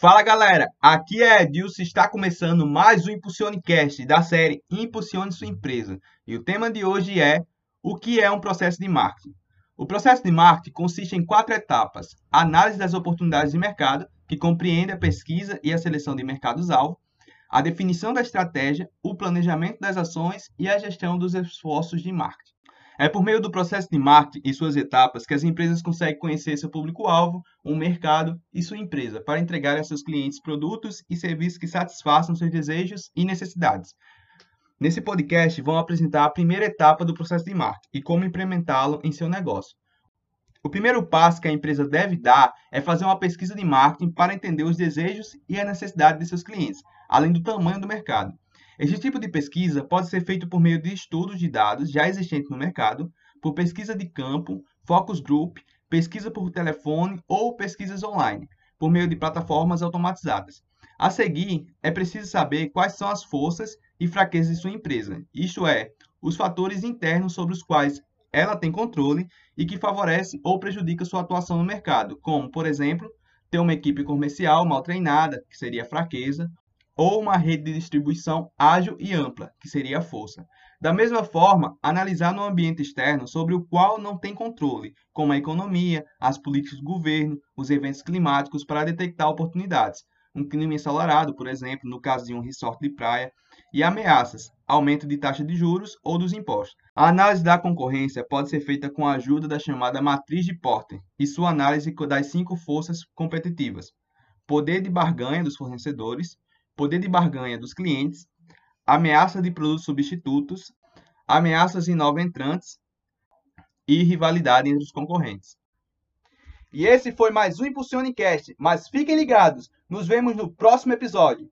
Fala galera, aqui é Edilson, está começando mais um Impulsionecast da série Impulsione Sua Empresa. E o tema de hoje é o que é um processo de marketing. O processo de marketing consiste em quatro etapas: análise das oportunidades de mercado, que compreende a pesquisa e a seleção de mercados-alvo, a definição da estratégia, o planejamento das ações e a gestão dos esforços de marketing. É por meio do processo de marketing e suas etapas que as empresas conseguem conhecer seu público-alvo, o mercado e sua empresa, para entregar a seus clientes produtos e serviços que satisfaçam seus desejos e necessidades. Nesse podcast, vamos apresentar a primeira etapa do processo de marketing e como implementá-lo em seu negócio. O primeiro passo que a empresa deve dar é fazer uma pesquisa de marketing para entender os desejos e a necessidade de seus clientes, além do tamanho do mercado. Esse tipo de pesquisa pode ser feito por meio de estudos de dados já existentes no mercado, por pesquisa de campo, focus group, pesquisa por telefone ou pesquisas online, por meio de plataformas automatizadas. A seguir, é preciso saber quais são as forças e fraquezas de sua empresa, isto é, os fatores internos sobre os quais ela tem controle e que favorece ou prejudica sua atuação no mercado, como, por exemplo, ter uma equipe comercial mal treinada, que seria fraqueza, ou uma rede de distribuição ágil e ampla, que seria a força. Da mesma forma, analisar no ambiente externo sobre o qual não tem controle, como a economia, as políticas do governo, os eventos climáticos, para detectar oportunidades. Um clima ensolarado, por exemplo, no caso de um resort de praia, e ameaças, aumento de taxa de juros ou dos impostos. A análise da concorrência pode ser feita com a ajuda da chamada matriz de Porter e sua análise das cinco forças competitivas: poder de barganha dos fornecedores, poder de barganha dos clientes, ameaça de produtos substitutos, ameaças de novos entrantes e rivalidade entre os concorrentes. E esse foi mais um Impulsionecast, mas fiquem ligados, nos vemos no próximo episódio.